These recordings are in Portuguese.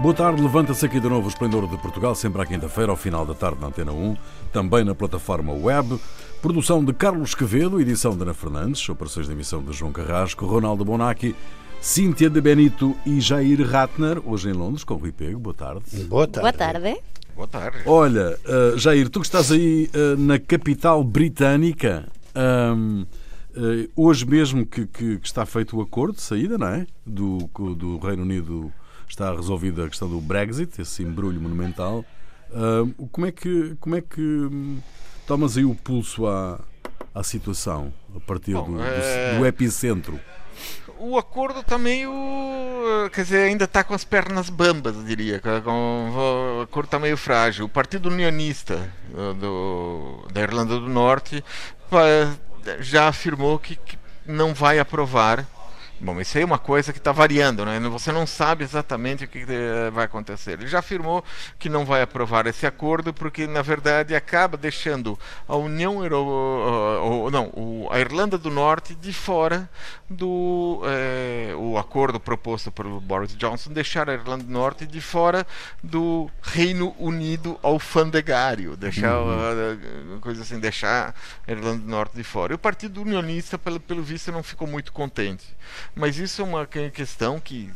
Boa tarde, levanta-se aqui de novo o Esplendor de Portugal, sempre à quinta-feira, ao final da tarde na Antena 1, também na plataforma web. Produção de Carlos Quevedo, edição de Ana Fernandes, operações de emissão de João Carrasco, Ronaldo Bonacci, Cíntia de Benito e Jair Ratner, hoje em Londres, com o Rui Pego. Boa tarde. Boa tarde. Boa tarde. Boa tarde. Olha, uh, Jair, tu que estás aí uh, na capital britânica, um, uh, hoje mesmo que, que, que, está feito o acordo de saída, não é? Do, do Reino Unido está resolvida a questão do Brexit, esse embrulho monumental. Uh, como é que como é que hum, tomas aí o pulso à, à situação a partir Bom, do, do, é... do, epicentro? O acordo está meio. Quer dizer, ainda está com as pernas bambas, eu diria. Com, o acordo está meio frágil. O Partido Unionista do, da Irlanda do Norte já afirmou que, que não vai aprovar Bom, isso aí é uma coisa que está variando, né? Você não sabe exatamente o que eh, vai acontecer. Ele já afirmou que não vai aprovar esse acordo porque, na verdade, acaba deixando a União Europeia, não, a Irlanda do Norte de fora do é, o acordo proposto pelo Boris Johnson, deixar a Irlanda do Norte de fora do Reino Unido alfandegário, deixar uhum. coisa assim, deixar a Irlanda do Norte de fora. E o Partido Unionista, pelo, pelo visto, não ficou muito contente. Mas isso é uma questão que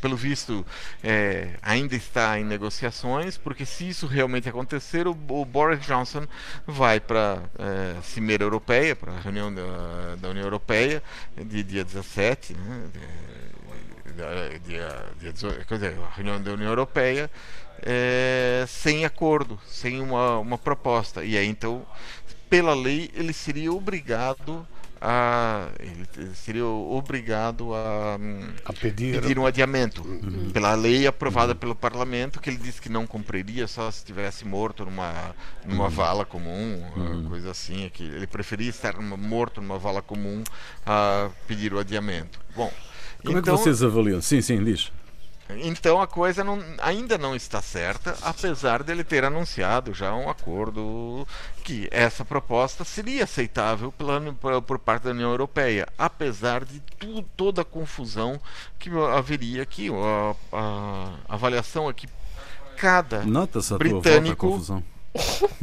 pelo visto, é, ainda está em negociações, porque se isso realmente acontecer, o, o Boris Johnson vai para a é, Cimeira Europeia, para a reunião da, da, União Europeia, de dia 17, né, de, dia, dia 18, quer dizer, a reunião da União Europeia, é, sem acordo, sem uma, uma proposta. E aí, então, pela lei, ele seria obrigado a, ele seria obrigado a, a pedir. pedir. um adiamento uhum. pela lei aprovada uhum. pelo parlamento que ele disse que não cumpriria só se estivesse morto numa numa uhum. vala comum uhum. coisa assim que ele preferia estar morto numa vala comum a pedir o adiamento bom como então, é que então vocês avaliam sim sim diz então a coisa não, ainda não está certa, apesar dele ter anunciado já um acordo que essa proposta seria aceitável pela, por parte da União Europeia, apesar de tu, toda a confusão que haveria aqui. A, a, a avaliação que cada britânico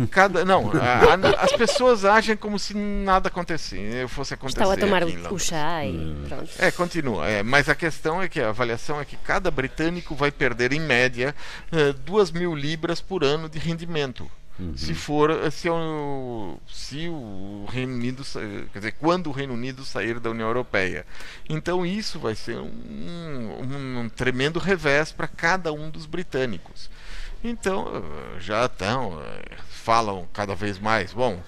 Cada, não, a, a, as pessoas agem como se nada acontecesse, fosse acontecer. Estava a tomar o chá e hum. pronto. É, continua. É, mas a questão é que a avaliação é que cada britânico vai perder, em média, uh, duas mil libras por ano de rendimento. Uhum. Se for se o, se o Reino Unido quer dizer quando o Reino Unido sair da União Europeia então isso vai ser um, um, um tremendo revés para cada um dos britânicos então, já estão, falam cada vez mais. Bom,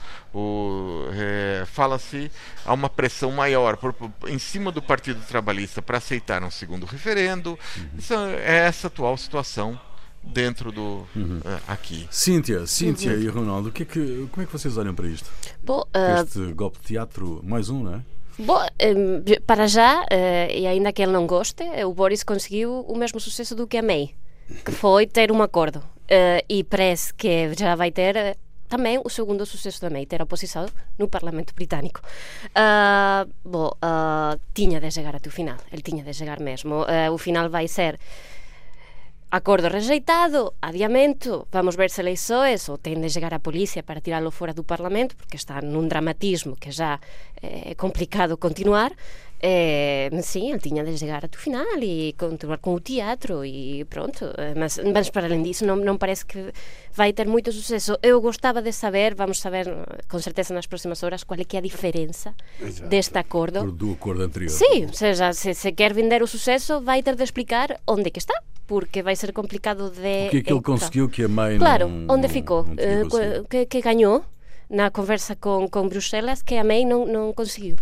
é, fala-se há uma pressão maior por, por, em cima do Partido Trabalhista para aceitar um segundo referendo. Uhum. Isso é essa atual situação dentro do uhum. uh, aqui. Cíntia, Cíntia uhum. e Ronaldo, que é que, como é que vocês olham para isto? Bom, uh... Este golpe de teatro, mais um, não é? Bom, para já, uh, e ainda que ele não goste, o Boris conseguiu o mesmo sucesso do que a May que foi ter um acordo. Uh, e parece que já vai ter uh, também o segundo sucesso May, ter oposição no Parlamento Britânico. Uh, bom, tinha de chegar até o final, ele tinha de chegar mesmo. o final vai ser acordo rejeitado, adiamento, vamos ver se eleições ou tem de chegar a polícia para tirá-lo fora do Parlamento, porque está num dramatismo que já é complicado continuar. É, sim, ele tinha de chegar até o final e continuar com o teatro e pronto. Mas, mas para além disso, não, não parece que vai ter muito sucesso. Eu gostava de saber, vamos saber com certeza nas próximas horas, qual é que é a diferença Exato. deste acordo. Do acordo anterior. Sim, ou seja, se, se quer vender o sucesso, vai ter de explicar onde é que está porque vai ser complicado de. O que é que ele conseguiu que a mãe Claro, não, onde ficou? Uh, que, que ganhou na conversa com, com Bruxelas que a May não, não conseguiu.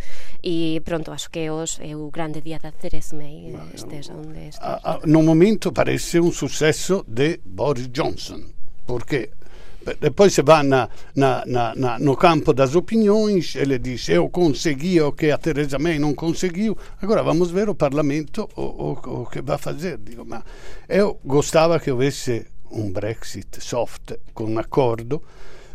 E pronto, acho que hoje é o grande dia da Theresa May, esteja onde esteja. No momento parece um sucesso de Boris Johnson, porque depois se vai na, na, na, no campo das opiniões, ele diz eu consegui o que a Theresa May não conseguiu, agora vamos ver o parlamento o, o, o que vai fazer. Digo, ma eu gostava que houvesse um Brexit soft com um acordo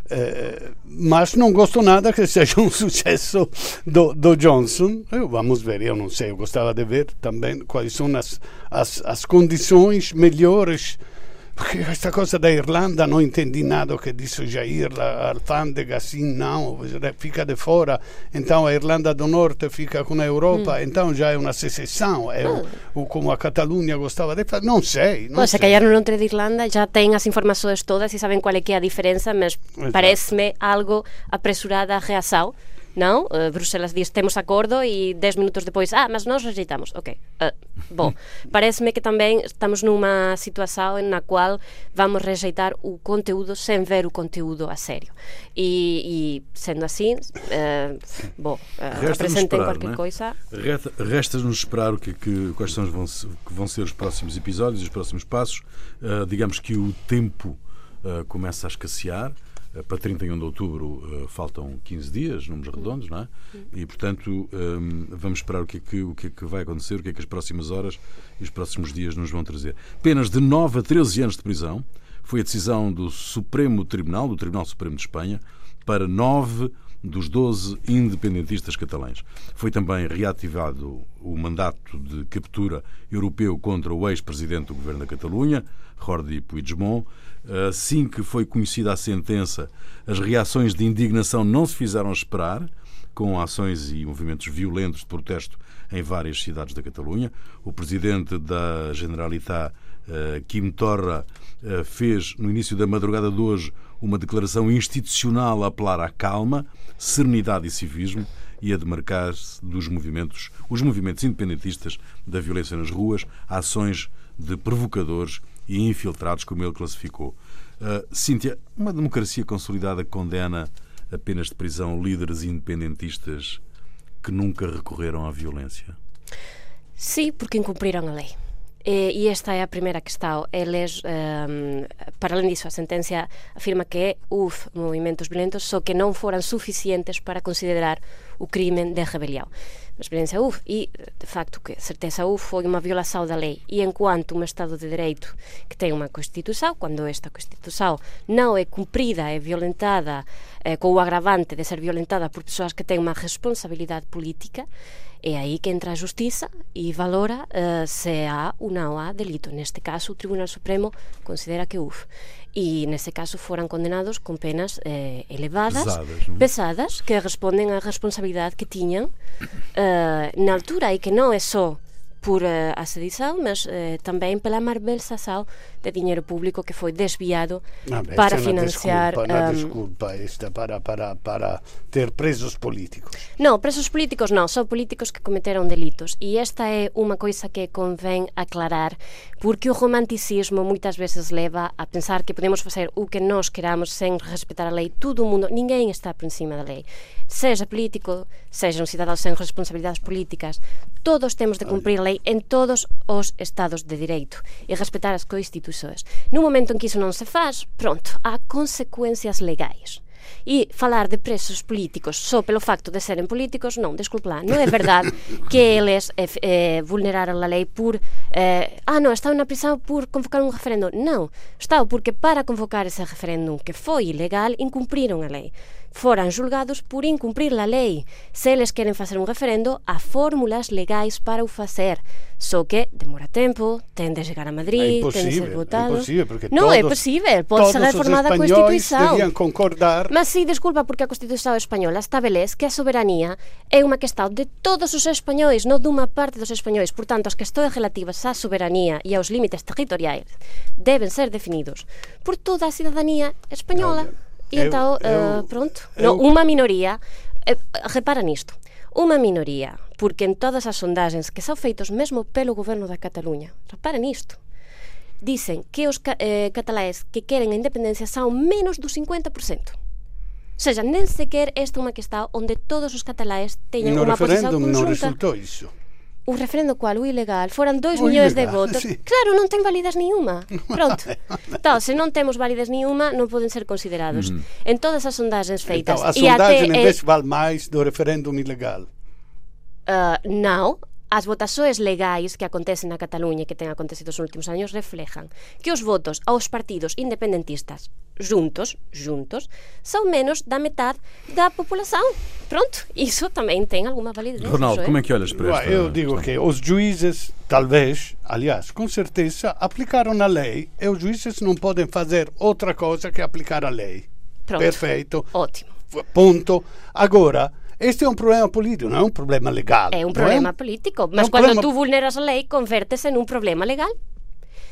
Eh, mas não gosto nada que seja um sucesso do, do Johnson. Eu, vamos ver, eu não sei, eu gostava de ver também quais são as, as, as condições melhores porque questa cosa da Irlanda non entendi nada que disse Jair, a alfândega assim não, fica de fora, então a Irlanda do Norte fica com a Europa, hum. então já é uma secessão, é ah. o, o, como a Catalunha gostava de fazer, não sei. Não se calhar no norte de Irlanda já têm as informações todas e sabem qual é que é a diferença, mas parece-me algo apresurada a reação não? Uh, Bruxelas diz temos acordo e 10 minutos depois, ah, mas nós rejeitamos. Ok. Uh, bom, parece-me que também estamos numa situação na qual vamos rejeitar o conteúdo sem ver o conteúdo a sério. E, e sendo assim, uh, bom, uh, apresentem qualquer é? coisa. Resta-nos esperar o que, que, quais são vão, que vão ser os próximos episódios, os próximos passos. digamos que o tempo começa a escassear. Eh, para 31 de outubro uh, faltam 15 dias, números redondos, não é? E, portanto, um, vamos esperar o que, é que, o que é que vai acontecer, o que é que as próximas horas e os próximos dias nos vão trazer. Penas de 9 a 13 anos de prisão foi a decisão do Supremo Tribunal, do Tribunal Supremo de Espanha, para 9 dos 12 independentistas catalães. Foi também reativado o mandato de captura europeu contra o ex-presidente do governo da Catalunha, Jordi Puigdemont, Assim que foi conhecida a sentença, as reações de indignação não se fizeram esperar, com ações e movimentos violentos de protesto em várias cidades da Catalunha. O presidente da Generalitat, eh, Kim Torra, eh, fez no início da madrugada de hoje uma declaração institucional a apelar à calma, serenidade e civismo e a demarcar-se dos movimentos, os movimentos independentistas da violência nas ruas, ações de provocadores e infiltrados, como ele classificou. Uh, Cíntia, uma democracia consolidada condena a penas de prisão líderes independentistas que nunca recorreram à violência? Sim, porque incumpriram a lei. E esta é a primeira questão. Eles, um, para além disso, a sentença afirma que houve movimentos violentos, só que não foram suficientes para considerar o crime de rebelião a experiência UF e, de facto, que certeza UF foi uma violação da lei e enquanto um Estado de Direito que tem uma Constituição, quando esta Constituição não é cumprida, é violentada, eh, com o agravante de ser violentada por pessoas que têm uma responsabilidade política, É aí que entra a justiza e valora uh, se há ou não há delito. Neste caso, o Tribunal Supremo considera que houve. E nesse caso foram condenados com penas eh, elevadas, pesadas, pesadas, que respondem à responsabilidade que tinham uh, na altura e que não é só por eh, uh, a sedição, mas uh, também pela malversação de dinheiro público que foi desviado ah, para financiar. Desculpa, um, desculpa esta para, para, para ter presos políticos. Não, presos políticos não, são políticos que cometeram delitos. E esta é uma coisa que convém aclarar, porque o romanticismo muitas vezes leva a pensar que podemos fazer o que nós queramos sem respeitar a lei. Todo mundo, ninguém está por cima da lei. Seja político, seja um cidadão sem responsabilidades políticas, todos temos de cumprir a lei en todos os estados de direito e respetar as constitucións. No momento en que iso non se faz, pronto, há consecuencias legais. E falar de presos políticos só pelo facto de serem políticos, non, desculpa lá, non é verdade que eles eh, eh, vulneraron a lei por eh, ah, non, estaban na prisão por convocar un referendo. Non, estaban porque para convocar ese referéndum que foi ilegal, incumpriron a lei foran julgados por incumprir a lei. Se eles queren facer un referendo, há fórmulas legais para o facer. Só que demora tempo, ten de chegar a Madrid, é ten de ser votado. É imposible, porque non todos, é posible, pode ser reformada a Constituición. concordar. Mas sí, desculpa, porque a Constitución española estabelece que a soberanía é unha questão de todos os españois, non dunha parte dos españois. Por tanto, as questões relativas á soberanía e aos límites territoriais deben ser definidos por toda a cidadanía española. No, E eu, então, eu, uh, pronto, eu... no, unha minoría, eh, repara nisto, uma minoría, porque en todas as sondaxes que son feitos mesmo pelo goberno da Cataluña, reparen isto, dicen que os eh, cataláes que queren a independencia son menos do 50%. Ou seja, nem sequer esta é unha que está onde todos os catalaes teñen no unha posición consulta. No referéndum non resultou iso o referendo cual o ilegal foran 2 millóns de votos. Sí. Claro, non ten validez nenhuma. Pronto. Tá, se non temos validez nenhuma, non poden ser considerados. Mm. En todas as sondaxes feitas. Então, a sondagem, en vez, val máis do referéndum ilegal. Ah, uh, non, as votações legais que acontecen na Cataluña e que ten acontecido nos últimos anos reflejan que os votos aos partidos independentistas juntos, juntos, são menos da metade da população. Pronto, isso também tem alguma validez. Ronaldo, como é que olhas para esta Eu digo que os juízes, talvez, aliás, com certeza, aplicaram a lei e os juízes não podem fazer outra coisa que aplicar a lei. Pronto. Perfeito. Ótimo. Ponto. Agora, este é um problema político, não é um problema legal. É um não problema é? político, mas um quando problema- tu vulneras a lei, convertes en un problema legal.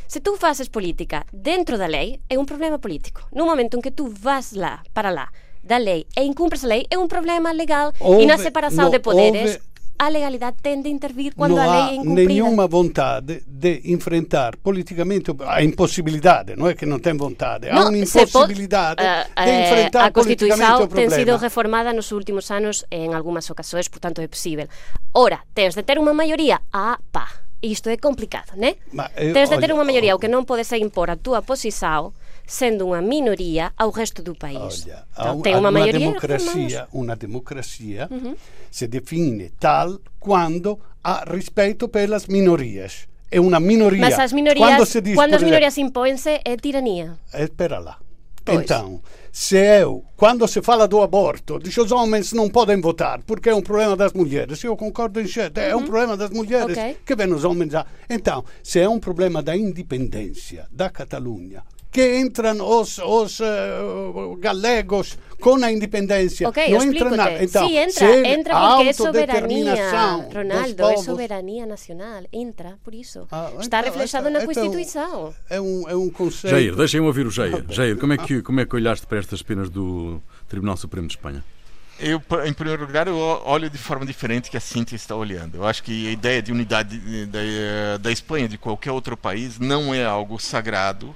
Se tu faces política dentro da lei, é un problema político. No momento en que tu vas lá, para lá, da lei e incumpres a lei, é un problema legal. e na Houve- separação não de poderes, houve- a legalidade tende a intervir quando não a lei há é incumprida. nenhuma vontade de enfrentar politicamente a impossibilidade, não é que não tem vontade, há No, uma se pode- impossibilidade eh, de eh, enfrentar a politicamente Constituição o tem sido problema. reformada nos últimos anos en algunhas ocasións, portanto é possível. Ora, tens de ter unha maioría, ah, pá, isto é complicado, né? Ma, eh, tens de ter olha, unha maioría, o olha. que non podes é impor a túa posição sendo unha minoría ao resto do país. Olha, Então, tem uma maioría democracia, uma democracia Uhum. se define tal quando há respeito pelas minorias. É uma minoria. Mas as quando minorias, se diz, quando as minorias impõem-se, é tirania. Espera lá. Pois. Então, se eu, quando se fala do aborto, diz os homens não podem votar porque é um problema das mulheres. Eu concordo em cheio, é um problema das mulheres Uhum. Ok. que vem os homens já. Então, se é um problema da independência da Catalunha, que entram os, os eh, galegos com a independência, Ok, não entra nada. Então, sí, entra, se entra porque é autodeterminação soberania, Ronaldo, é soberania nacional. Entra, por isso. Ah, Está então, reflexado então, na Constituição. É um, é um conceito. Jair, deixem-me ouvir o Jair. Jair, como é, que, como é que olhaste para estas penas do Tribunal Supremo de Espanha? Eu, em primeiro lugar, eu olho de forma diferente que a Cintia está olhando. Eu acho que a ideia de unidade da, da Espanha, de qualquer outro país, não é algo sagrado.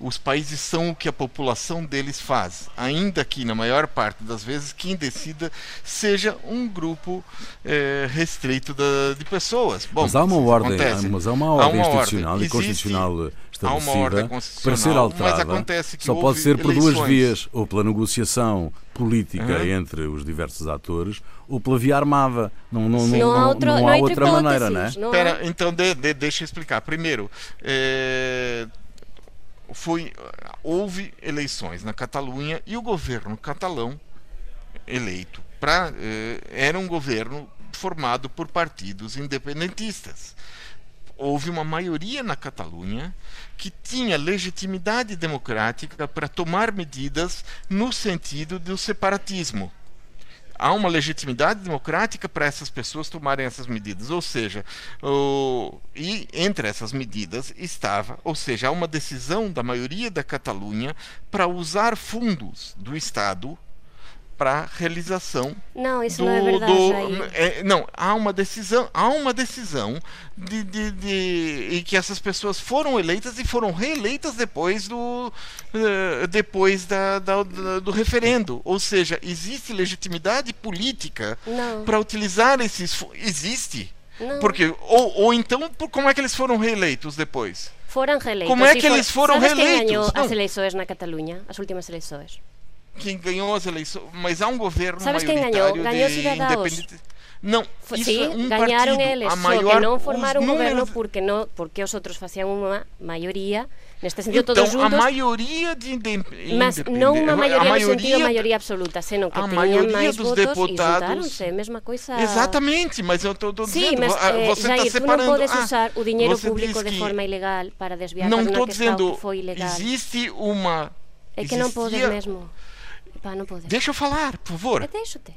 Os países são o que a população deles faz, ainda que na maior parte das vezes quem decida seja um grupo eh, restrito da- de pessoas. Bom, Mas há uma ordem, acontece. mas há uma Há ordem uma institucional e Existe- constitucional há uma estabelecida ordem para ser alterada só pode ser por duas eleições. vias, ou pela negociação política Uhum. entre os diversos atores, ou pela via armada. Não, não, não, Não há outro- não há há outra maneira, não é? há- Pera, então de- de- deixa eu explicar. Primeiro, é, foi, houve eleições na Catalunha e o governo catalão eleito pra, eh, era um governo formado por partidos independentistas. Houve uma maioria na Catalunha que tinha legitimidade democrática para tomar medidas no sentido do separatismo há uma legitimidade democrática para essas pessoas tomarem essas medidas. Ou seja, o- e entre essas medidas estava, ou seja, há uma decisão da maioria da Catalunha para usar fundos do Estado para realização Não, isso do, não é verdade, do- é, não há uma decisão há uma decisão de, de, de- e que essas pessoas foram eleitas e foram reeleitas depois do eh, depois da, da- do referendo ou seja existe legitimidade política para utilizar esses existe Não. porque ou, ou então como é que eles foram reeleitos depois Foram reeleitos. Como é que eles foram Sabes reeleitos? quem ganhou Não. as eleições na Catalunha? As últimas eleições. Quem ganhou as eleições mas há um governo Sabes quem ganhou? Ganhou não isso sí, é um gañaron partido, eles, a maior, que formaron un goberno números- porque no, porque os outros facían unha maioría, neste sentido Então, todos a juntos, maioria de indem- mas independentes- non unha maioría, a no sentido maioria- absoluta, senón que a maioria dos votos deputados- e mesma coisa. Exatamente, mas eu estou dizendo, mas ah, eh, você está Jair, non separando. podes ah, usar o dinheiro público de forma ilegal para desviar Não para unha questão dizendo, que foi ilegal. existe uma. É que non podes mesmo. Pá, non podes. Deixa eu falar, por favor. É, deixa-te.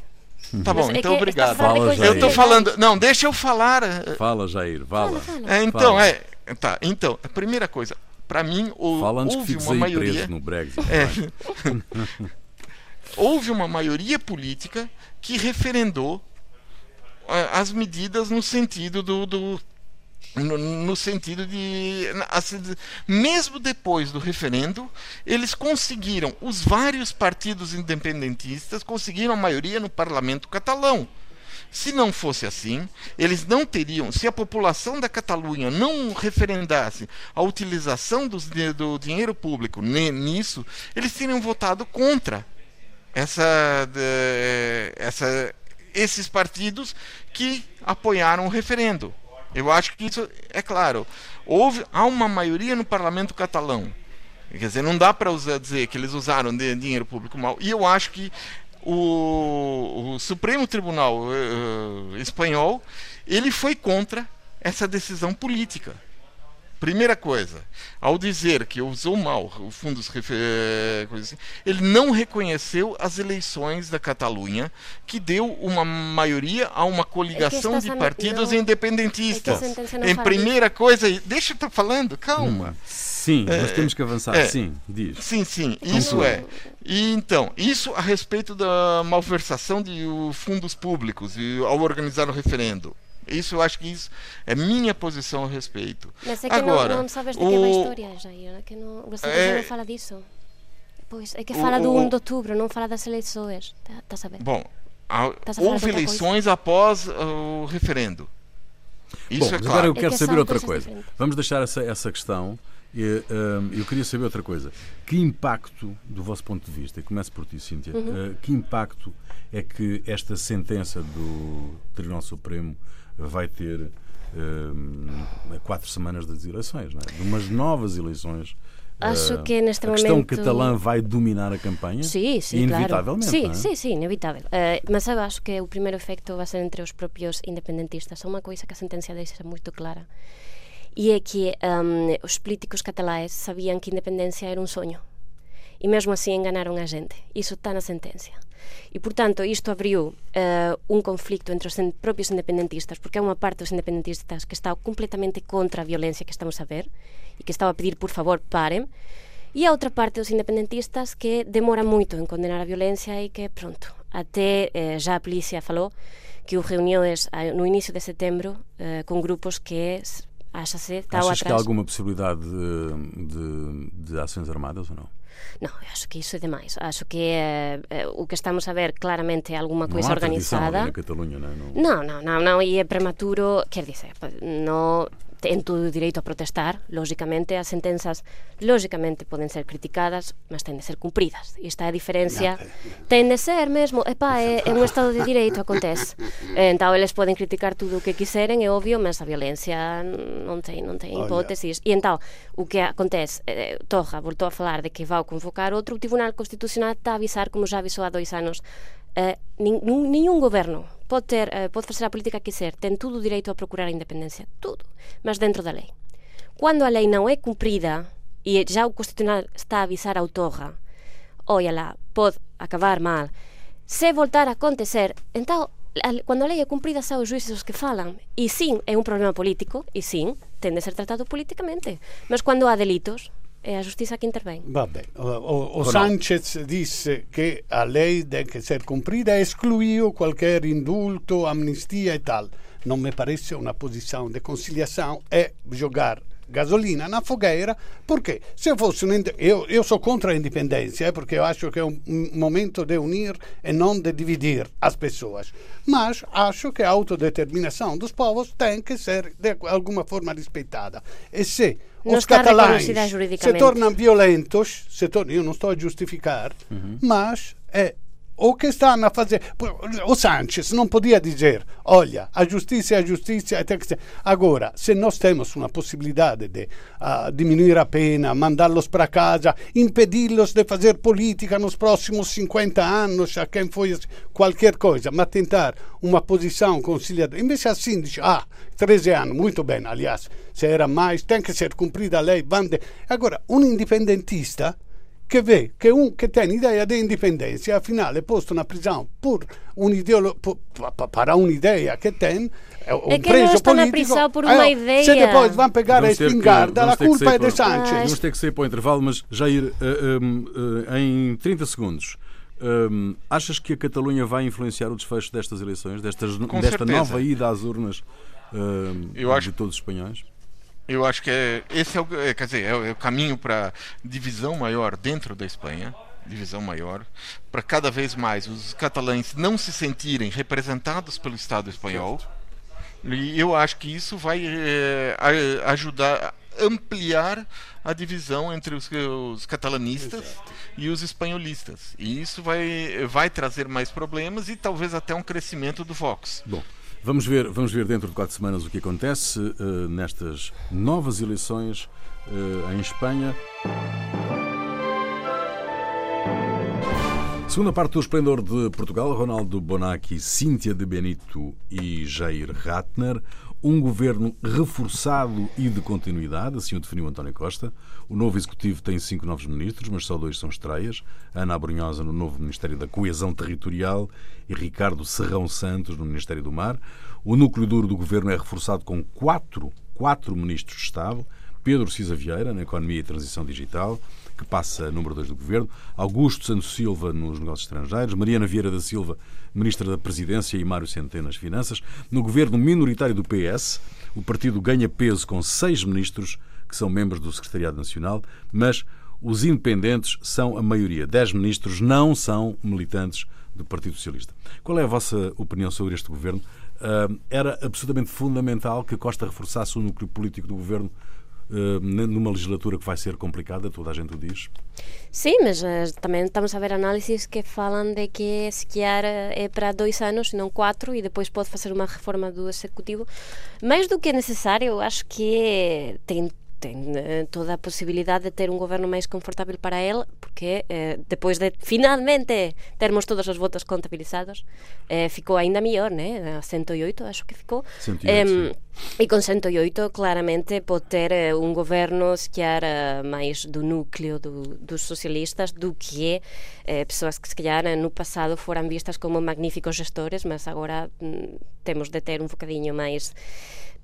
Tá bom, Mas é então que obrigado. Fala. Eu estou falando. Não, deixa eu falar. eh, Fala, Jair, fala. É, então, Fala. é. Tá, então, a primeira coisa, para mim, o- Fala houve uma maioria. preso no Brexit. É. houve uma maioria política que referendou ah, as medidas no sentido do, do- no, no sentido de assim, de- mesmo depois do referendo eles conseguiram os vários partidos independentistas conseguiram a maioria no parlamento catalão se não fosse assim, eles não teriam, se a população da Catalunha não referendasse a utilização di- do dinheiro público nisso, eles teriam votado contra essa, essa esses partidos que apoiaram o referendo. Eu acho que isso é claro. Houve há uma maioria no parlamento catalão. Quer dizer, não dá para dizer que eles usaram de, dinheiro público mal. E eu acho que o, o Supremo Tribunal uh, espanhol ele foi contra essa decisão política. Primeira coisa, ao dizer que usou mal o fundos assim, ele não reconheceu as eleições da Catalunha, que deu uma maioria a uma coligação é de partidos não, independentistas. É em primeira coisa, deixa eu estar falando, calma. Hum, sim, é, nós temos que avançar. É, sim, diz. Sim, sim, isso é. E então, isso a respeito da malversação de fundos públicos ao organizar o referendo. Isso eu acho que isso é minha posição a respeito. Mas é que Agora, não, não sabes de o... que é a história, Jair. É que não, você é... não fala disso. Pois, é que fala o, do 1 de outubro, não fala das eleições. Está tá sabendo? Bom, a, houve eleições coisa? após uh, o referendo. Isso Bom, é claro. agora eu quero é que saber outra coisa. Diferentes. Vamos deixar essa, essa questão. Eu, um, eu queria saber outra coisa. Que impacto, do vosso ponto de vista, e começo por ti, Cíntia, uhum. uh, que impacto é que esta sentença do Tribunal Supremo vai ter uh, quatro semanas das eleições, não é? de umas novas eleições. Acho que neste a momento. Questão catalã vai dominar a campanha? Sim, sim, inevitavelmente. Claro. Sim, é? sim, sim, inevitável. Uh, mas eu acho que o primeiro efeito vai ser entre os próprios independentistas. É uma coisa que a sentença deixa muito clara. E é que um, os políticos catalães sabiam que a independência era um sonho. E mesmo assim enganaram a gente. Isso está na sentença. E, portanto, isto abriu uh, un conflicto entre os propios independentistas, porque é unha parte dos independentistas que está completamente contra a violencia que estamos a ver e que estaba a pedir, por favor, paren, e a outra parte dos independentistas que demora moito en condenar a violencia e que, pronto, até eh, já a policía falou que houve reuniões no inicio de setembro eh, con grupos que acha-se estão atrás. que há alguma possibilidade de, de, de ações armadas ou não? Non, eu acho que iso é demais. Acho que eh, eh o que estamos a ver claramente é alguma coisa non organizada. Non, non, non, non, e é prematuro, quer dizer, no ten todo o direito a protestar, lógicamente as sentenzas lógicamente poden ser criticadas, mas ten de ser cumpridas. E esta é a diferencia. Ten de ser mesmo, epa, é, é un estado de direito acontece. Entón eles poden criticar tudo o que quiseren, é obvio, mas a violencia non ten, non ten hipótesis. E entón, o que acontece, eh, Toja voltou a falar de que vai convocar outro, Tribunal Constitucional está a avisar, como já avisou há dois anos, eh, nin, ningún goberno pode ter, eh, pode facer a política que ser, ten todo o direito a procurar a independencia, tudo, mas dentro da lei. Quando a lei non é cumprida, e já o Constitucional está a avisar a autorra, oia lá, pode acabar mal, se voltar a acontecer, entao, cando a lei é cumprida xa os juízes os que falan e sim, é un problema político e sim, ten de ser tratado politicamente mas cando há delitos, è la giustizia che interviene. Vabbè, o, o Sanchez disse che a lei debe ser cumplida, excluiu qualquer indulto, amnistia e tal. Non mi parece una posizione di conciliazione e giocare gasolina na fogueira, porque se fosse un, eu, eu sou contra a independência, porque eu acho que é um, um momento de unir e não de dividir as pessoas. Mas acho que a autodeterminação dos povos tem que ser de alguma forma respeitada. E se não os catalães se tornam violentos, se tor eu não estou a justificar, uhum. mas é o que stanno a fare o Sanchez non podia dizer olha a justiça é a que agora se nós temos uma possibilidade de uh, diminuir a pena mandá-los para casa impedi-los de fazer política nos próximos 50 anos a qualquer coisa mas tentar uma posição conciliadora invece assim diz ah 13 anos muito bem aliás se era mais tem que ser cumprida a lei bande agora um independentista che vê che un che tem ideia de independência, afinal é posto na prisão por um ideolo, por, para uma ideia que tem um é que preso está na prisão por uma eh, ideia. Se depois vão pegar a espingarda, a culpa é de Sánchez. Vamos ter que sair para o intervalo, mas Jair, uh, um, uh, em 30 segundos, um, achas que a Catalunha vai influenciar o desfecho destas eleições, destas, desta certeza. nova ida às urnas uh, acho... de todos os espanhóis? Eu acho que é, esse é o, é, quer dizer, é o, é o caminho para divisão maior dentro da Espanha, divisão maior, para cada vez mais os catalães não se sentirem representados pelo Estado espanhol. E eu acho que isso vai é, ajudar ampliar a divisão entre os, os catalanistas Exato. e os espanholistas. E isso vai, vai trazer mais problemas e talvez até um crescimento do Vox. Bom. Vamos ver, vamos ver dentro de quatro semanas o que acontece uh, nestas novas eleições uh, em Espanha. Segunda parte do Esplendor de Portugal, Ronaldo Bonacci, Cíntia de Benito e Jair Ratner. Um governo reforçado e de continuidade, assim o definiu António Costa. O novo executivo tem cinco novos ministros, mas só dois são estreias. Ana Abrunhosa no novo Ministério da Coesão Territorial e Ricardo Serrão Santos no Ministério do Mar. O núcleo duro do governo é reforçado com quatro, quatro ministros de Estado. Pedro Cisa Vieira, na Economia e Transição Digital que passa número 2 do Governo, Augusto Santos Silva nos negócios estrangeiros, Mariana Vieira da Silva, Ministra da Presidência e Mário Centeno nas Finanças. No Governo minoritário do PS, o partido ganha peso com seis ministros que são membros do Secretariado Nacional, mas os independentes são a maioria. Dez ministros não são militantes do Partido Socialista. Qual é a vossa opinião sobre este governo? Uh, era absolutamente fundamental que Costa reforçasse o núcleo político do governo numa legislatura que vai ser complicada, toda a gente o diz. Sim, mas uh, também estamos a ver análises que falam de que se calhar é para dois anos e não quatro e depois pode fazer uma reforma do Executivo. Mais do que é necessário, acho que tem ten eh, toda a posibilidade de ter un goberno máis confortável para el, porque eh, depois de finalmente termos todos os votos contabilizados, eh, ficou aínda mellor, né? A 108, acho que ficou. 108, eh. E con 108 claramente pode ter eh, un goberno sequer eh, máis do núcleo do, dos socialistas do que eh, persoas que se calhar eh, no pasado foran vistas como magníficos gestores, mas agora mm, temos de ter un bocadinho máis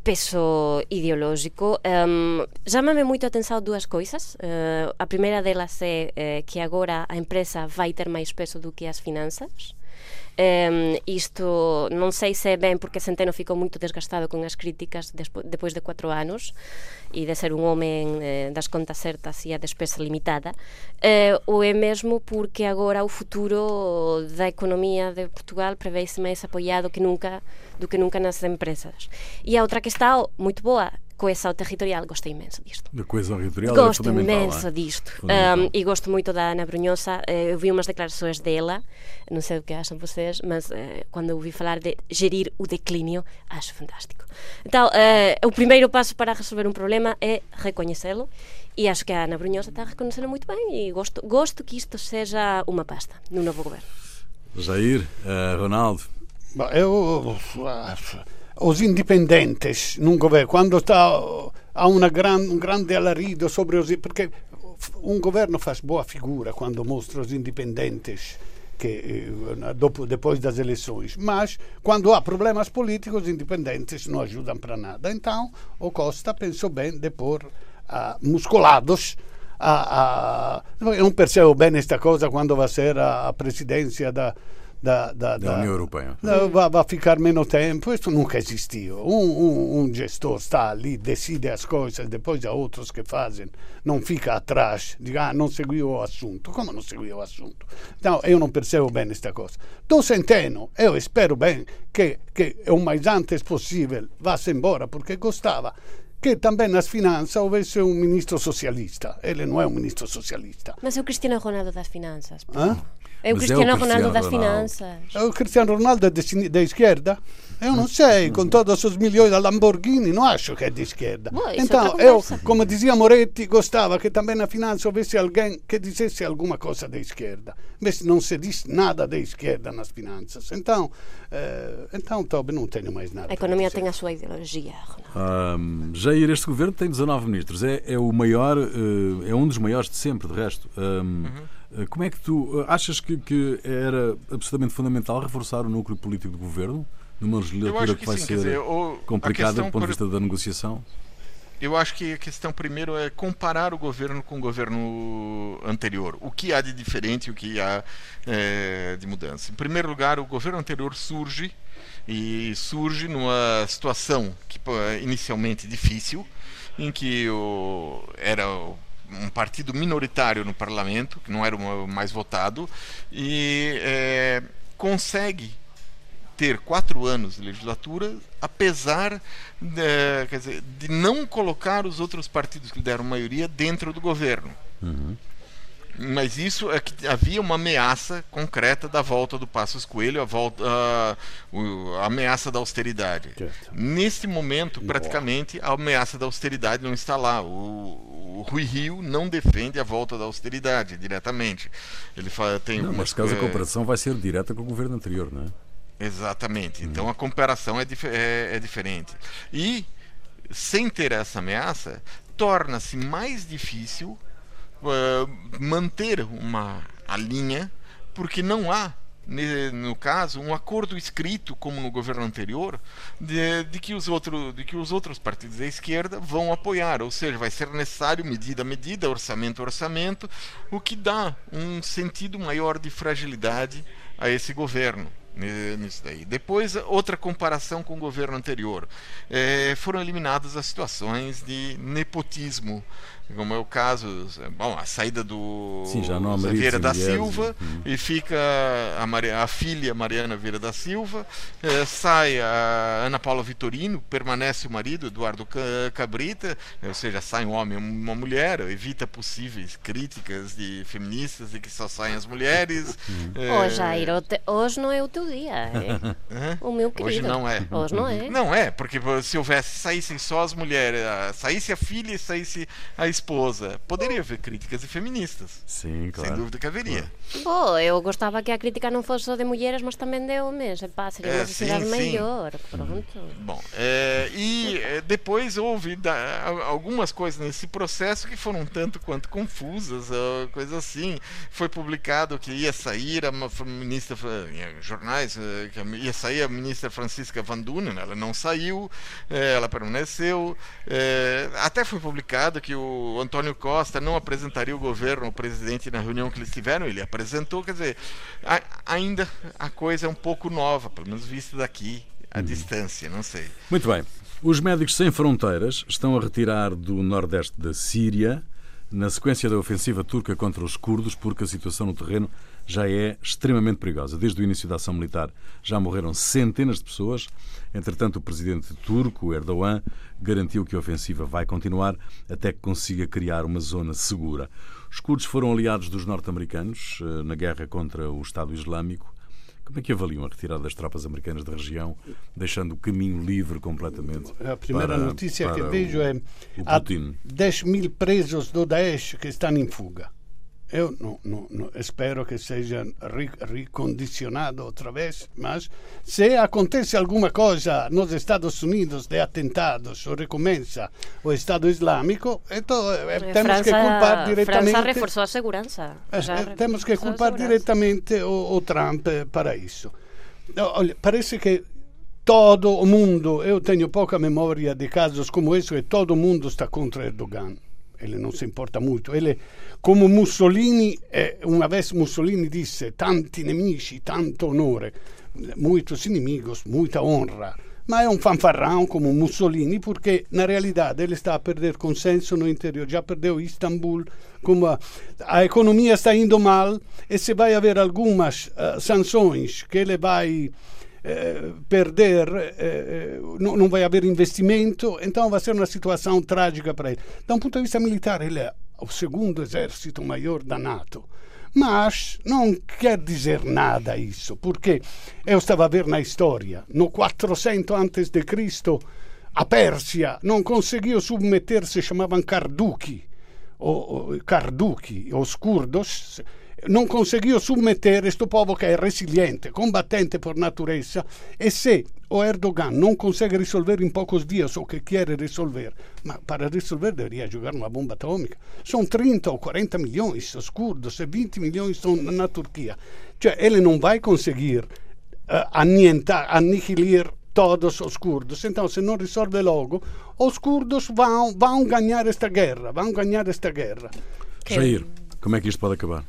peso ideológico. Um, Chámame moito a atención dúas coisas. Uh, a primeira delas é uh, que agora a empresa vai ter máis peso do que as finanzas. Um, isto non sei se é ben porque Centeno ficou moito desgastado con as críticas despo, depois de cuatro anos e de ser un homem eh, das contas certas e a despesa limitada. Eh, ou é mesmo porque agora o futuro da economía de Portugal preveise máis apoiado que nunca do que nunca nas empresas. E a outra que está moito boa coesão territorial, gosto imenso disto. A coesão territorial gosto é imenso é? disto. Um, e gosto muito da Ana Brunhosa. Eh, eu vi umas declarações dela, não sei o que acham vocês, mas uh, quando ouvi falar de gerir o declínio, acho fantástico. Então, uh, o primeiro passo para resolver um problema é reconhecê-lo. E acho que a Ana Brunhosa está a reconhecer muito bem e gosto, gosto que isto seja uma pasta no novo governo. Jair, uh, Ronaldo. Eu os indipendentes num governo, quando está há gran, um grande alarido sobre os. Porque um governo faz boa figura quando mostra os independentes que, eh, dopo, depois das eleições, mas quando há problemas políticos, os independentes não ajudam para nada. Então, o Costa pensou bem de pôr uh, musculados. A, eu não percebo bem esta coisa quando vai ser a, a presidência da, da, da, da, União Europeia. Vai, vai, ficar menos tempo, isso nunca existiu. Um, um, um, gestor está ali, decide as coisas, depois há outros que fazem, não fica atrás, diz, ah, não seguiu o assunto. Como não seguiu o assunto? Então, eu não percebo bem esta coisa. Do Centeno, eu espero bem que, que o mais antes possível vá-se embora, porque gostava che também nas finanças houvesse um ministro socialista. Ele não é um ministro socialista. Mas é o Cristiano Ronaldo das finanças. Hã? É o Cristiano, é o Cristiano Ronaldo das finanças. É o Cristiano Ronaldo da esquerda? Eu não sei, com todos os milhões da Lamborghini, não acho que é de esquerda. Boa, então, eu, como dizia Moretti, gostava que também na finança houvesse alguém que dissesse alguma coisa da esquerda. Mas não se diz nada da esquerda nas finanças. Então, eh, então Toby, não tenho mais nada. A economia tem a sua ideologia, um, Jair, este governo tem 19 ministros. É, é o maior, eh, é um dos maiores de sempre, de resto. Um, uhum. Eh, como é que tu eh, achas que, que, era absolutamente fundamental reforçar o núcleo político do governo numa legislatura que, que, vai sim, ser dizer, complicada do ponto de vista da negociação? Eu acho que a questão primeiro é comparar o governo com o governo anterior. O que há de diferente e o que há é, de mudança. Em primeiro lugar, o governo anterior surge e surge numa situação que inicialmente difícil, em que o, era o um partido minoritário no parlamento, que não era o mais votado, e é, consegue ter quatro anos de legislatura, apesar de, dizer, de não colocar os outros partidos que deram maioria dentro do governo. Uhum. Mas isso é que havia uma ameaça concreta da volta do Passos Coelho, a, volta, a, a ameaça da austeridade. Certo. Neste momento, praticamente, a ameaça da austeridade não está lá. O, o Rui Rio não defende a volta da austeridade diretamente. Ele fala, tem Não, neste caso a co- comparação vai ser direta com o governo anterior, não é? Exatamente. Então a comparação é, dif- é- é diferente. E, sem ter essa ameaça, torna-se mais difícil eh, manter uma, a linha, porque não há, no caso, um acordo escrito, como no governo anterior, de, de que, os outro, de que os outros partidos da esquerda vão apoiar. Ou seja, vai ser necessário medida a medida, orçamento a orçamento, o que dá um sentido maior de fragilidade a esse governo nisso daí. Depois, outra comparação com o governo anterior. Eh, foram eliminadas as situações de nepotismo, como é o caso, bom, a saída do Sim, maridos Vieira da Silva uhum. e fica a, Mari- a filha Mariana Vieira da Silva, eh, sai a Ana Paula Vitorino, permanece o marido Eduardo Ca- Cabrita, ou seja, sai um homem e uma mulher, evita possíveis críticas de feministas de que só saem as mulheres. eh, Oh, Jair, hoje não é o teu dia. É o meu querido. Hoje não é. Hoje não é. Não é, porque se houvesse, saíssem só as mulheres, ah, saísse a filha e saísse a esposa, poderia haver críticas de feministas. Sim, claro. Sem dúvida que haveria. Oh, eu gostava que a crítica não fosse só de mulheres, mas também de homens. Epá, seria É, uma sociedade sim, sim. melhor. Pronto. Bom, é, e é, depois houve da- al- algumas coisas nesse processo que foram tanto quanto confusas, ah, coisa assim. Foi publicado que ia sair a ministra, em jornais, eh, que ia sair a ministra Francisca Van Dunen, ela não saiu, eh, ela permaneceu. Eh, até foi publicado que o Antônio Costa não apresentaria o governo ao presidente na reunião que eles tiveram, ele apresentou, quer dizer, a- ainda a coisa é um pouco nova, pelo menos vista daqui à distância, não sei. Muito bem. Os Médicos Sem Fronteiras estão a retirar do nordeste da Síria na sequência da ofensiva turca contra os curdos, porque a situação no terreno já é extremamente perigosa. Desde o início da ação militar já morreram centenas de pessoas. Entretanto, o presidente turco, Erdogan, garantiu que a ofensiva vai continuar até que consiga criar uma zona segura. Os curdos foram aliados dos norte-americanos eh, na guerra contra o Estado Islâmico. Como é que avaliam a retirada das tropas americanas da região, deixando o caminho livre completamente? A primeira para- notícia que para o- vejo é há Putin. 10 mil presos do Daesh que estão em fuga. Eu não, não, não, espero que sejam ri- recondicionados outra vez, mas se acontece alguma coisa nos Estados Unidos de atentados ou recomeça o Estado Islâmico, então temos que culpar França diretamente. reforçou a segurança. Eh, temos que culpar diretamente o, o Trump para isso. Olha, parece que todo o mundo, eu tenho pouca memória de casos como esse, que todo mundo está contra Erdogan. Ele não se importa muito. Ele, como Mussolini, eh, uma vez Mussolini disse: tanti nemici, tanto onore, muitos inimigos, muita honra. Mas é um fanfarrão como Mussolini, porque na realidade ele está a perder consenso no interior. Já perdeu Istambul, como a, a economia está indo mal, e se vai haver algumas eh, sanções que ele vai eh, perder, eh, eh, não, não vai haver investimento, então vai ser uma situação trágica para ele. Da um ponto de vista militar, ele é o segundo exército maior da NATO. Mas não quer dizer nada isso, porque eu estava a ver na história, no 400 antes de Cristo, a Pérsia não conseguiu submeter-se, chamavam Carduchi, o, o, Carduchi, os curdos, não conseguiu submeter este povo que é resiliente, combattente por natureza, e se o Erdogan não consegue resolver em poucos dias o que quer resolver, mas para resolver deveria jogar uma bomba atômica. São 30 ou 40 milhões os curdos e 20 milhões estão na Turquia. Cioè, ele não vai conseguir uh, anientar, aniquilar todos os curdos. Então, se não resolve logo, os curdos vão, vão ganhar esta guerra, vão ganhar esta guerra. Jair, como é que isto pode acabar?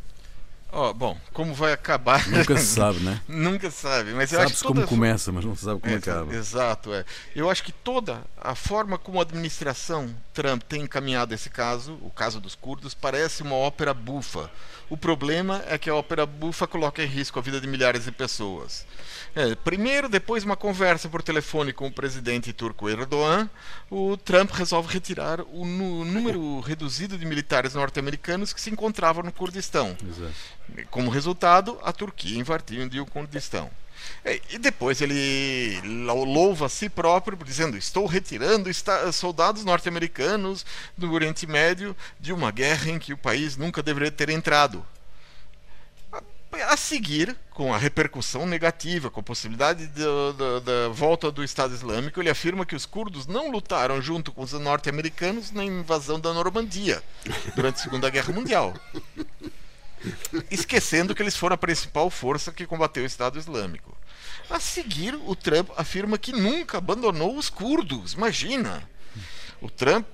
Oh, bom, como vai acabar? Nunca se sabe, né? Nunca sabe, mas eu acho que toda como começa, mas não se sabe como É, acaba. Exato, é. Eu acho que toda a forma como a administração Trump tem encaminhado esse caso, o caso dos curdos, parece uma ópera bufa. O problema é que a ópera bufa coloca em risco a vida de milhares de pessoas. É, primeiro, depois de uma conversa por telefone com o presidente turco Erdogan, o Trump resolve retirar o número reduzido de militares norte-americanos que se encontravam no Kurdistão. Exato. Como resultado, a Turquia invadiu o Kurdistão. É, E depois ele lou- louva a si próprio, dizendo: Estou retirando soldados norte-americanos do Oriente Médio de uma guerra em que o país nunca deveria ter entrado. A- seguir, com a repercussão negativa, com a possibilidade da- da- da volta do Estado Islâmico, ele afirma que os curdos não lutaram junto com os norte-americanos na invasão da Normandia durante a Segunda Guerra Mundial esquecendo que eles foram a principal força que combateu o Estado Islâmico. A seguir, o Trump afirma que nunca abandonou os curdos. Imagina! O Trump,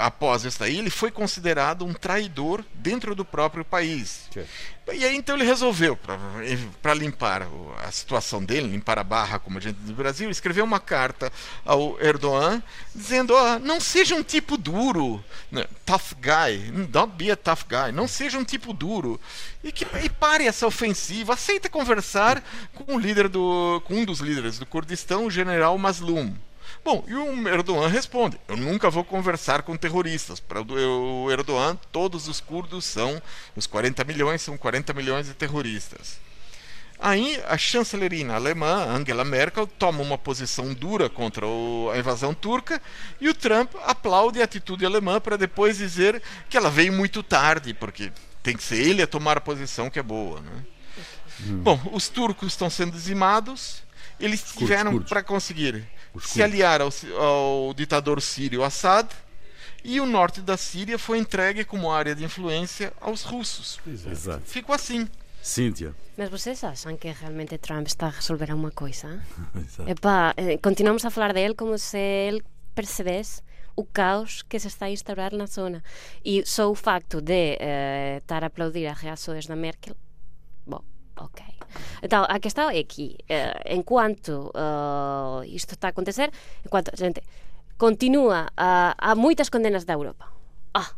após isso aí, ele foi considerado um traidor dentro do próprio país. Certo. E aí então ele resolveu, para limpar a situação dele, limpar a barra, como a gente diz no Brasil, escreveu uma carta ao Erdogan dizendo: ó, não seja um tipo duro, né, tough guy, don't be a tough guy, não seja um tipo duro. E, que, e pare essa ofensiva, aceita conversar com o líder do. com um dos líderes do Kurdistão, o general Maslum. Bom, e o Erdogan responde: Eu nunca vou conversar com terroristas. Para o Erdogan, todos os curdos são, os 40 milhões, são 40 milhões de terroristas. Aí a chancelerina alemã, Angela Merkel, toma uma posição dura contra o- a invasão turca e o Trump aplaude a atitude alemã para depois dizer que ela veio muito tarde, porque tem que ser ele a tomar a posição que é boa. Né? Bom, os turcos estão sendo dizimados, eles tiveram para conseguir Os se aliar ao, ao ditador sírio Assad e o norte da Síria foi entregue como área de influência aos russos. Exato. Ficou assim. Cíntia. Mas vocês acham que realmente Trump está a resolver alguma coisa? Exato. Epá, eh, continuamos a falar dele como se ele percebesse o caos que se está a instaurar na zona. E só o facto de eh, estar a aplaudir as reações da Merkel, ok. Então, a questão é que, eh, enquanto eh, isto está a acontecer, enquanto a gente continua a, há muitas condenas da Europa. Ah,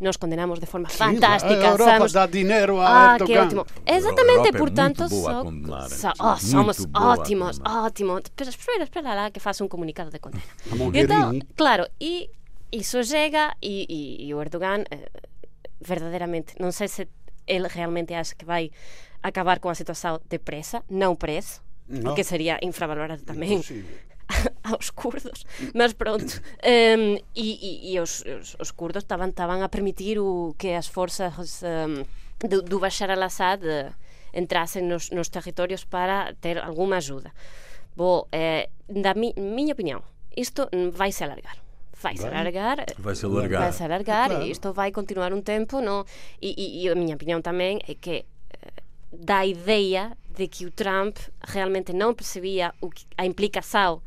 nós condenamos de forma Sim, fantástica. a Europa sabemos- dá dinheiro a Ah, que ótimo. A Exatamente, é portanto, só- só- é oh, somos ótimos, ótimos. Pero espera, espera lá que faça um comunicado de condena. Então, claro, e isso chega e, e- e o Erdogan, eh, verdadeiramente, não sei se ele realmente acha que vai acabar com a situação depressa, não preso, Não. porque seria infravalorar também aos curdos, mas pronto. Em, e, e- e os, os, os curdos estavam a permitir o, que as forças em, do, do Bashar al-Assad eh, entrassem nos, nos territórios para ter alguma ajuda. Bom, eh, da mi, minha opinião, isto vai se alargar. Vai se Vai. alargar. Vai se alargar. Vai se alargar Claro. e isto vai continuar um tempo, não? E, e, e a minha opinião também é que dá a ideia de que o Trump realmente não percebia que, a implicação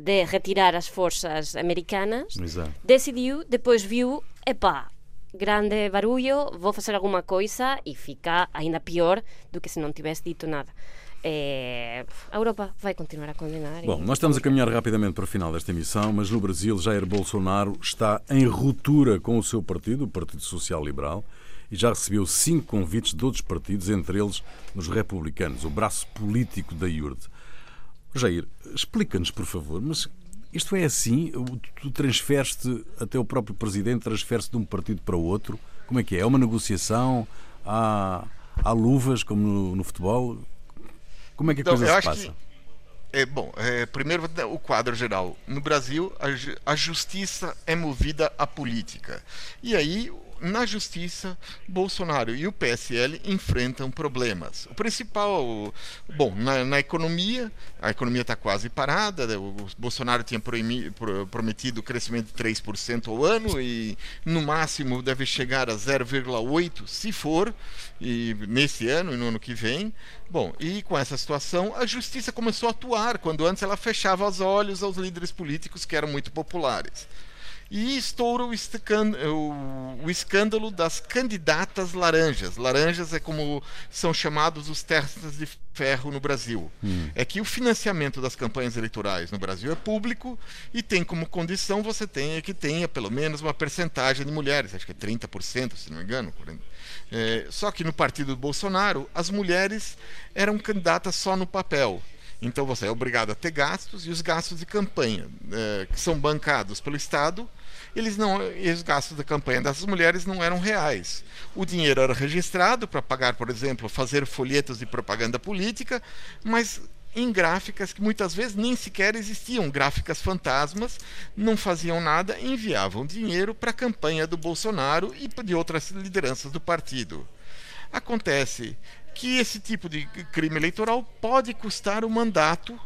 de retirar as forças americanas, Exato. decidiu, depois viu, epá, grande barulho, vou fazer alguma coisa e fica ainda pior do que se não tivesse dito nada. Eh, a Europa vai continuar a condenar. e- Bom, nós estamos a caminhar rapidamente para o final desta emissão, mas no Brasil, Jair Bolsonaro está em ruptura com o seu partido, o Partido Social Liberal, e já recebeu cinco convites de outros partidos, entre eles os republicanos, o braço político da IURD. Jair, explica-nos, por favor, mas isto é assim? Tu transferes-te, até o próprio presidente transfere-se de um partido para o outro? Como é que é? É uma negociação? Há, há luvas, como no, no futebol? Como é que a Então, coisa se passa? que É, bom, é, primeiro o quadro geral. No Brasil, a, a justiça é movida à política. E aí, na justiça, Bolsonaro e o PSL enfrentam problemas. O principal, bom, na, na economia, a economia está quase parada. né? O Bolsonaro tinha proimi- pro- prometido crescimento de 3% ao ano e no máximo deve chegar a 0,8% se for, e nesse ano e no ano que vem. Bom, e com essa situação, a justiça começou a atuar, quando antes ela fechava os olhos aos líderes políticos que eram muito populares. E estoura o, o, escândalo das candidatas laranjas. Laranjas é como são chamados os testes de ferro no Brasil. Hum. É que o financiamento das campanhas eleitorais no Brasil é público e tem como condição você tenha que tenha pelo menos uma percentagem de mulheres, acho que é 30%, se não me engano. É, só que no partido do Bolsonaro, as mulheres eram candidatas só no papel. Então você é obrigado a ter gastos e os gastos de campanha, é, que são bancados pelo Estado, eles não, os gastos da campanha dessas mulheres não eram reais. O dinheiro era registrado para pagar, por exemplo, fazer folhetos de propaganda política, mas em gráficas que muitas vezes nem sequer existiam, gráficas fantasmas, não faziam nada, enviavam dinheiro para a campanha do Bolsonaro e de outras lideranças do partido. Acontece que esse tipo de crime eleitoral pode custar o mandato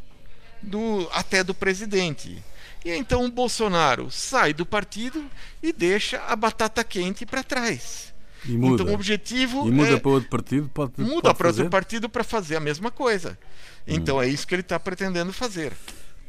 do, até do presidente. E então o Bolsonaro sai do partido e deixa a batata quente para trás. Então o objetivo e muda é, para outro partido pode muda para outro partido para fazer a mesma coisa. Então hum. é isso que ele está pretendendo fazer.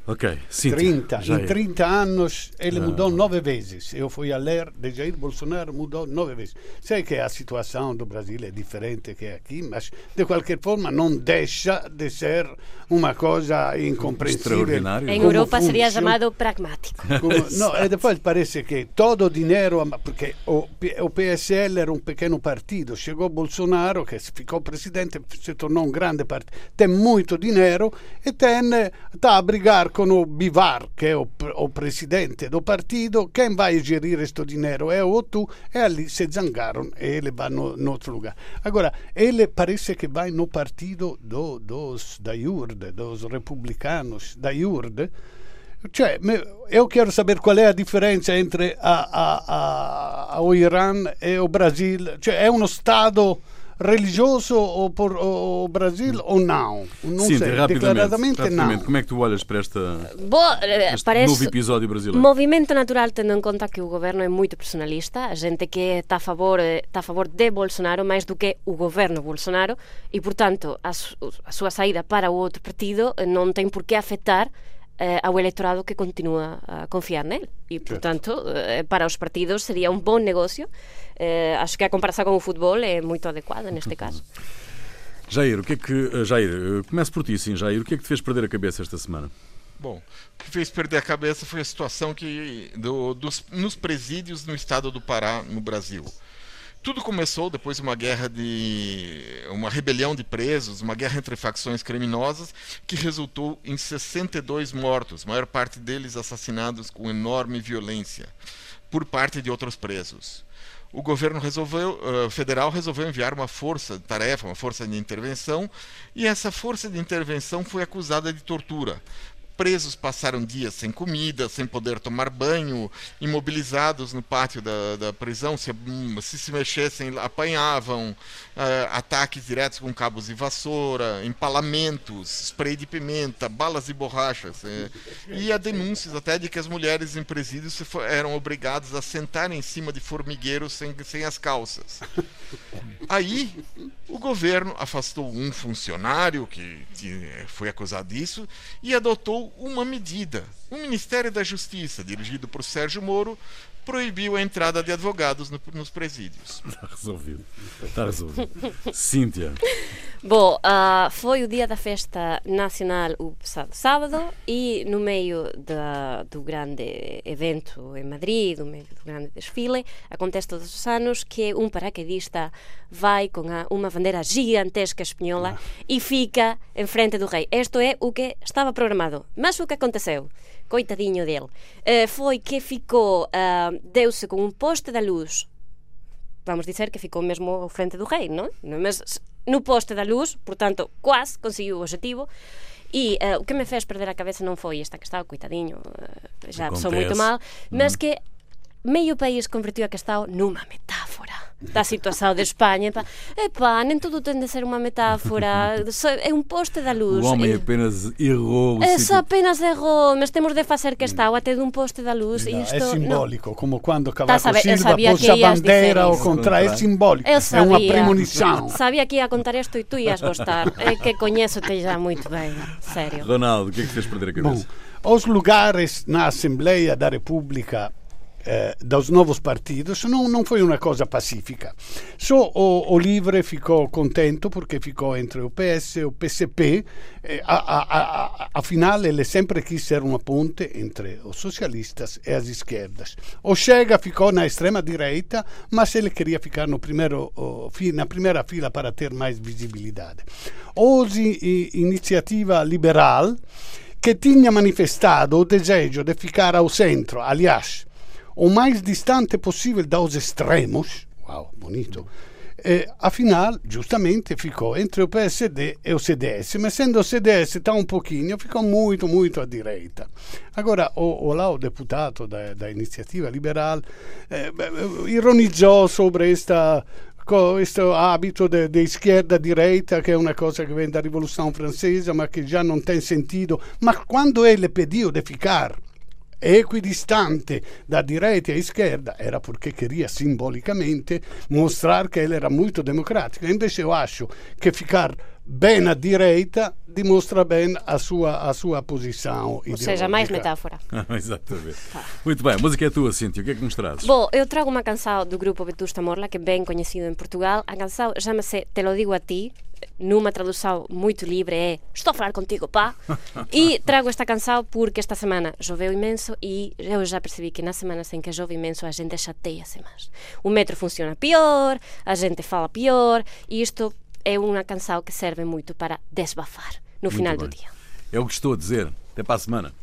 Ok, Cíntia, 30. Em 30 anos ele ah. mudou nove vezes. Eu fui a ler de Jair Bolsonaro, mudou nove vezes. Sei que a situação do Brasil é diferente que aqui, mas de qualquer forma não deixa de ser uma coisa incompreensível. Em Europa funciona. seria chamado pragmático. Como, no, e depois parece que todo o dinheiro, porque o, o PSL era um pequeno partido, chegou Bolsonaro, que ficou presidente, se tornou um grande partido, tem muito dinheiro e está a brigar com o Bivar, que é o, o presidente do partido, quem vai gerir questo dinheiro é o tu, e ali se zangaram e ele vai no, no outro lugar. Agora, ele parece que vai no partido do, dos, da IURD, dos republicanos, da IURD, cioè, eu quero saber qual é a diferença entre a, a, a, o Irã e o Brasil. Cioè, è uno Stato religioso ou por o Brasil ou não? Não Sim, sei, rapidamente, declaradamente rapidamente. não. Como é que tu olhas para esta, eh, este parece novo episódio brasileiro? Movimento natural tendo em conta que o governo é muito personalista, a gente que está a favor está a favor de Bolsonaro mais do que o governo Bolsonaro e, portanto, a, su, a súa saída para o outro partido non ten por que afectar eh, ao electorado que continúa a confiar nele. E, portanto, eh, para os partidos sería un bon negocio. Eh, acho que a comparação com o futebol é muito adequada neste caso. Jair, o que é que. Jair, começo por ti, sim, Jair. O que é que te fez perder a cabeça esta semana? Bom, o que fez perder a cabeça foi a situação que do, dos, nos presídios no estado do Pará, no Brasil. Tudo começou depois de uma guerra de. uma rebelião de presos, uma guerra entre facções criminosas, que resultou em 62 mortos, maior parte deles assassinados com enorme violência, por parte de outros presos. O governo resolveu, uh, federal resolveu enviar uma força-tarefa, uma força de intervenção, e essa força de intervenção foi acusada de tortura presos passaram dias sem comida, sem poder tomar banho, imobilizados no pátio da, da prisão, se, se, se mexessem, apanhavam, ataques diretos com cabos de vassoura, empalamentos, spray de pimenta, balas de borrachas. É, e há denúncias até de que as mulheres em presídios eram obrigadas a sentar em cima de formigueiros sem, sem as calças. Aí o governo afastou um funcionário que, que foi acusado disso e adotou uma medida. O Ministério da Justiça, dirigido por Sérgio Moro, proibiu a entrada de advogados no, nos presídios. Está resolvido. Está resolvido. Cíntia. Bom, uh, foi o dia da festa nacional o passado sábado e no meio da, do grande evento em Madrid, no meio do grande desfile, acontece todos os anos que um paraquedista vai com a, uma bandeira gigantesca espanhola ah. e fica em frente do rei. Isto é o que estava programado. Mas o que aconteceu? coitadiño del, eh, foi que ficou, eh, deuse con un poste da luz, vamos dizer que ficou mesmo ao frente do rei, non? Mas no poste da luz, portanto, quas conseguiu o objetivo, E uh, o que me fez perder a cabeza non foi esta que estaba, coitadiño, uh, já sou muito mal, mas mm. que meio país convertiu a que estaba numa metáfora. Da situação de Espanha. Epá, epá, nem tudo tem de ser uma metáfora. É um poste da luz. O homem apenas errou. É só apenas errou, mas temos de fazer questão até de um poste da luz. Não, isto, é simbólico, não. como quando Cavaco sabe, Silva pôs a bandeira ao contrário. É simbólico. É uma premonição. Sabia que ia contar isto e tu ias gostar. É que conheço-te já muito bem. Sério. Ronaldo, o que é que fez perder a cabeça? Bom, os lugares na Assembleia da República eh, dos novos partidos não, não foi uma coisa pacífica. Só o, o Livre ficou contento porque ficou entre o PS e o PCP. Eh, a, a, a, afinal, ele sempre quis ser uma ponte entre os socialistas e as esquerdas. O Chega ficou na extrema direita, mas ele queria ficar no primeiro, na primeira fila para ter mais visibilidade. Hoje, Iniciativa Liberal, que tinha manifestado o desejo de ficar ao centro, aliás, o mais distante possível dos extremos, wow, bonito, e, afinal, giustamente, ficou entre o PSD e o CDS, mas sendo o CDS tão um pouquinho, ficou muito, muito à direita. Agora, o, o lá o deputato da, da Iniziativa Liberal eh, ironizzò sobre esta questo abito di izquierda-direita, che è una cosa che viene da rivoluzione francese, ma che già non tem sentido. Ma quando ele pediu de ficar equidistante da direita e esquerda era porque queria simbolicamente mostrar que ele era muito democrático. Invece eu acho que ficar bem à direita demonstra bem a sua, a sua posição Ou seja, mais metáfora. Exatamente. Tá. Muito bem, a música é tua, Cíntia. O que é que nos trazes? Bom, eu trago uma canção do grupo Vetusta Morla, que é bem conhecido em Portugal. A canção chama-se Te lo digo a ti, numa tradução muito livre é Estou a falar contigo, pá! e trago esta canção porque esta semana choveu imenso e eu já percebi que nas semanas em que chove imenso a gente chateia-se mais. O metro funciona pior, a gente fala pior e isto é uma canção que serve muito para desbafar no muito final bem. do dia. É o que estou a dizer. Até para a semana.